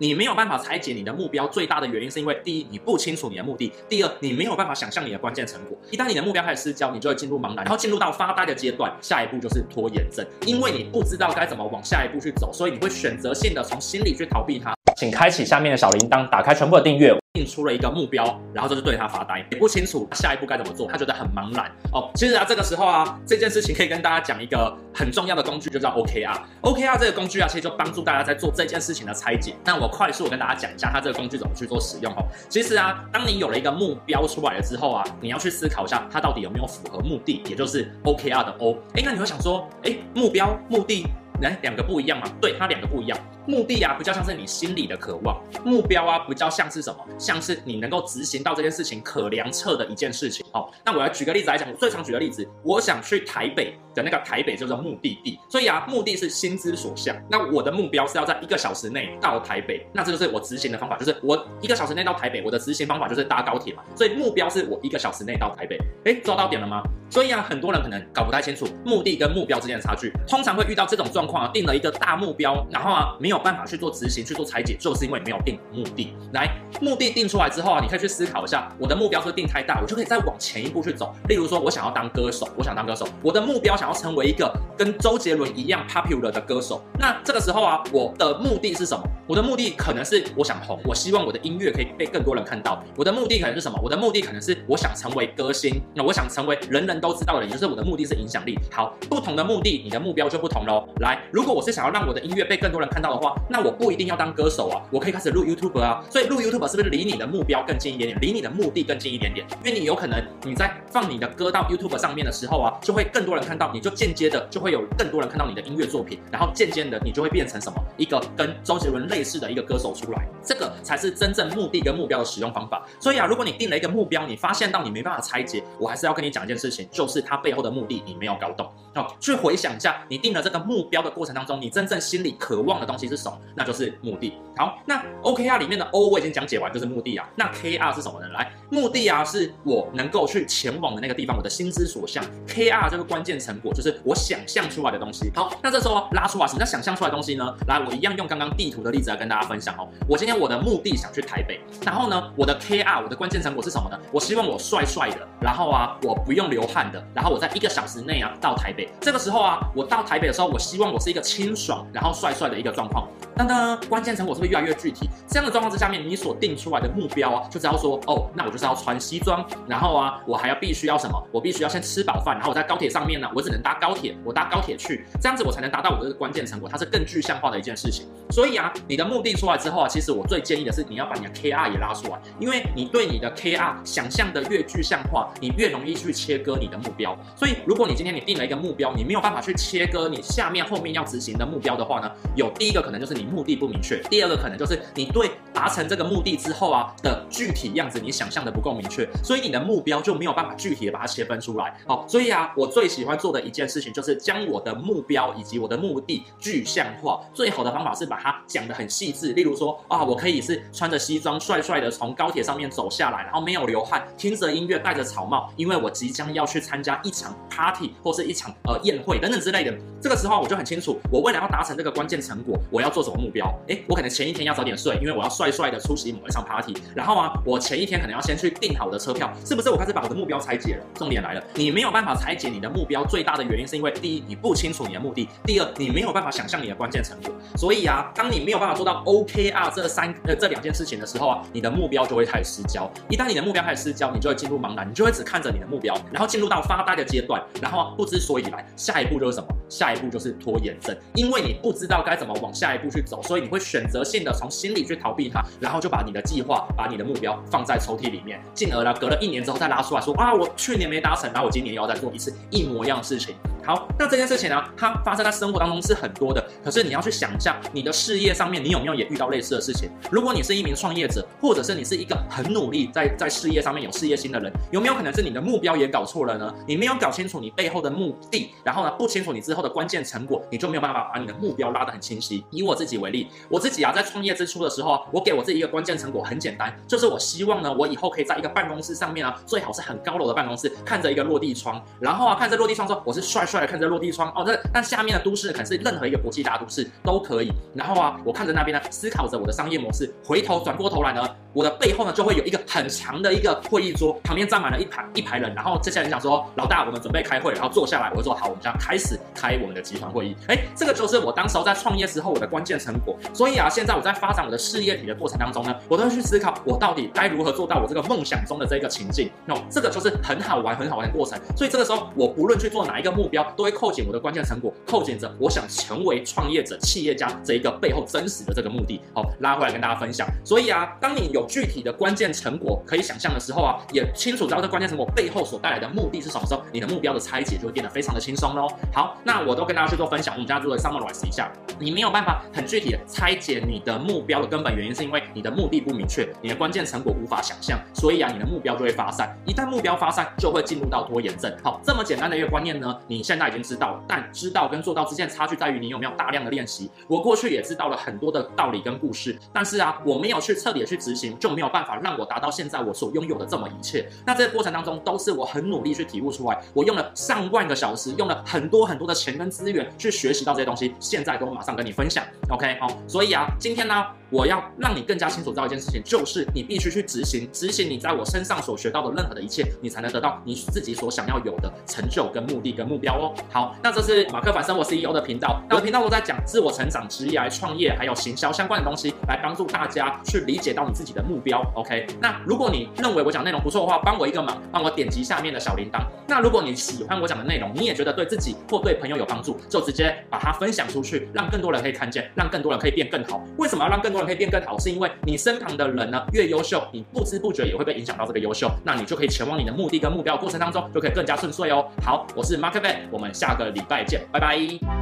你没有办法拆解你的目标最大的原因，是因为第一，你不清楚你的目的；第二，你没有办法想象你的关键成果。一旦你的目标开始失焦，你就会进入茫然，然后进入到发呆的阶段。下一步就是拖延症，因为你不知道该怎么往下一步去走，所以你会选择性的从心里去逃避它。请开启下面的小铃铛，打开全部的订阅。定出了一个目标，然后就是对他发呆，也不清楚下一步该怎么做，他觉得很茫然哦。其实啊，这个时候啊，这件事情可以跟大家讲一个很重要的工具，就叫 OKR。OKR 这个工具啊，其实就帮助大家在做这件事情的拆解。那我快速跟大家讲一下，它这个工具怎么去做使用哦。其实啊，当你有了一个目标出来了之后啊，你要去思考一下，它到底有没有符合目的，也就是 OKR 的 O。哎，那你会想说，哎，目标、目的，来两个不一样吗？对，它两个不一样。目的啊，比较像是你心里的渴望；目标啊，比较像是什么？像是你能够执行到这件事情可量测的一件事情。哦，那我要举个例子来讲，我最常举的例子，我想去台北的那个台北就是目的地，所以啊，目的是心之所向。那我的目标是要在一个小时内到台北，那这就是我执行的方法，就是我一个小时内到台北，我的执行方法就是搭高铁嘛。所以目标是我一个小时内到台北。哎，抓到点了吗？所以啊，很多人可能搞不太清楚目的跟目标之间的差距，通常会遇到这种状况啊，定了一个大目标，然后啊，没有办法去做执行、去做拆解，就是因为没有定目的。来，目的定出来之后啊，你可以去思考一下，我的目标是不是定太大，我就可以再往前一步去走。例如说，我想要当歌手，我想当歌手，我的目标想要成为一个跟周杰伦一样 popular 的歌手。那这个时候啊，我的目的是什么？我的目的可能是我想红，我希望我的音乐可以被更多人看到。我的目的可能是什么？我的目的可能是我想成为歌星，那我想成为人人都知道的人，也就是我的目的是影响力。好，不同的目的，你的目标就不同喽。来，如果我是想要让我的音乐被更多人看到的话，那我不一定要当歌手啊，我可以开始录 YouTube 啊。所以录 YouTube 是不是离你的目标更近一点点，离你的目的更近一点点？因为你有可能你在放你的歌到 YouTube 上面的时候啊，就会更多人看到，你就间接的就会有更多人看到你的音乐作品，然后渐渐的你就会变成什么？一个跟周杰伦类。类似的一个歌手出来，这个才是真正目的跟目标的使用方法。所以啊，如果你定了一个目标，你发现到你没办法拆解，我还是要跟你讲一件事情，就是它背后的目的你没有搞懂。好，去回想一下，你定了这个目标的过程当中，你真正心里渴望的东西是什么？那就是目的。好，那 OKR 里面的 O 我已经讲解完，就是目的啊。那 KR 是什么呢？来，目的啊，是我能够去前往的那个地方，我的心之所向。KR 这个关键成果，就是我想象出来的东西。好，那这时候拉出来，什么叫想象出来的东西呢？来，我一样用刚刚地图的例子。来跟大家分享哦，我今天我的目的想去台北，然后呢，我的 KR 我的关键成果是什么呢？我希望我帅帅的，然后啊，我不用流汗的，然后我在一个小时内啊到台北。这个时候啊，我到台北的时候，我希望我是一个清爽，然后帅帅的一个状况。当当，关键成果是不是越来越具体？这样的状况之下面，你所定出来的目标啊，就只要说哦，那我就是要穿西装，然后啊，我还要必须要什么？我必须要先吃饱饭，然后我在高铁上面呢，我只能搭高铁，我搭高铁去，这样子我才能达到我的关键成果，它是更具象化的一件事情。所以啊，你。的目的出来之后啊，其实我最建议的是你要把你的 KR 也拉出来，因为你对你的 KR 想象的越具象化，你越容易去切割你的目标。所以，如果你今天你定了一个目标，你没有办法去切割你下面后面要执行的目标的话呢，有第一个可能就是你目的不明确，第二个可能就是你对达成这个目的之后啊的具体样子你想象的不够明确，所以你的目标就没有办法具体的把它切分出来。好，所以啊，我最喜欢做的一件事情就是将我的目标以及我的目的具象化。最好的方法是把它讲得很细致，例如说。啊，我可以是穿着西装，帅帅的从高铁上面走下来，然后没有流汗，听着音乐，戴着草帽，因为我即将要去参加一场 party 或是一场呃宴会等等之类的。这个时候我就很清楚，我为了要达成这个关键成果，我要做什么目标？诶，我可能前一天要早点睡，因为我要帅帅的出席某一场 party。然后啊，我前一天可能要先去订好我的车票，是不是？我开始把我的目标拆解了。重点来了，你没有办法拆解你的目标，最大的原因是因为第一，你不清楚你的目的；第二，你没有办法想象你的关键成果。所以啊，当你没有办法做到 OKR。这三呃这两件事情的时候啊，你的目标就会开始失焦。一旦你的目标开始失焦，你就会进入茫然，你就会只看着你的目标，然后进入到发呆的阶段，然后不知所以然。下一步就是什么？下一步就是拖延症，因为你不知道该怎么往下一步去走，所以你会选择性的从心里去逃避它，然后就把你的计划、把你的目标放在抽屉里面，进而呢，隔了一年之后再拉出来说啊，我去年没达成，然后我今年又要再做一次一模一样的事情。好，那这件事情呢，它发生在生活当中是很多的。可是你要去想一下，你的事业上面，你有没有也遇到类似的事情？如果你是一名创业者，或者是你是一个很努力在在事业上面有事业心的人，有没有可能是你的目标也搞错了呢？你没有搞清楚你背后的目的，然后呢，不清楚你之后的关键成果，你就没有办法把你的目标拉得很清晰。以我自己为例，我自己啊，在创业之初的时候，我给我自己一个关键成果很简单，就是我希望呢，我以后可以在一个办公室上面啊，最好是很高楼的办公室，看着一个落地窗，然后啊，看着落地窗说我是帅。帅的看着落地窗哦，这那下面的都市可能是任何一个国际大都市都可以。然后啊，我看着那边呢，思考着我的商业模式，回头转过头来呢，我的背后呢就会有一个很长的一个会议桌，旁边站满了一排一排人，然后接下来你想说，老大，我们准备开会，然后坐下来，我就说好，我们将开始开我们的集团会议。哎，这个就是我当时候在创业时候我的关键成果。所以啊，现在我在发展我的事业体的过程当中呢，我都会去思考，我到底该如何做到我这个梦想中的这个情境。那这个就是很好玩、很好玩的过程。所以这个时候，我不论去做哪一个目标，都会扣紧我的关键成果，扣紧着我想成为创业者、企业家这一个背后真实的这个目的。好，拉回来跟大家分享。所以啊，当你有具体的关键成果可以想象的时候啊，也清楚知道这关键成果背后所带来的目的是什么时候，你的目标的拆解就会变得非常的轻松喽。好，那我都跟大家去做分享。我们家做的 summarize 一下，你没有办法很具体的拆解你的目标的根本原因，是因为你的目的不明确，你的关键成果无法想象，所以啊，你的目标就会发散。一旦目标发散，就会进入到拖延症。好，这么简单的一个观念呢，你现在已经知道了，但知道跟做到之间的差距在于你有没有大量的练习。我过去也知道了很多的道理跟故事，但是啊，我没有去彻底的去执行，就没有办法让我达到现在我所拥有的这么一切。那这个过程当中，都是我很努力去体悟出来，我用了上万个小时，用了很多很多的钱跟资源去学习到这些东西，现在都马上跟你分享。OK，好，所以啊，今天呢。我要让你更加清楚知道一件事情，就是你必须去执行，执行你在我身上所学到的任何的一切，你才能得到你自己所想要有的成就跟目的跟目标哦。好，那这是马克凡生活 CEO 的频道，那我频道都在讲自我成长、职业、创业还有行销相关的东西，来帮助大家去理解到你自己的目标。OK，那如果你认为我讲内容不错的话，帮我一个忙，帮我点击下面的小铃铛。那如果你喜欢我讲的内容，你也觉得对自己或对朋友有帮助，就直接把它分享出去，让更多人可以看见，让更多人可以变更好。为什么要让更多可以变更好？是因为你身旁的人呢越优秀，你不知不觉也会被影响到这个优秀，那你就可以前往你的目的跟目标过程当中就可以更加顺遂哦。好，我是 Mark Van，我们下个礼拜见，拜拜。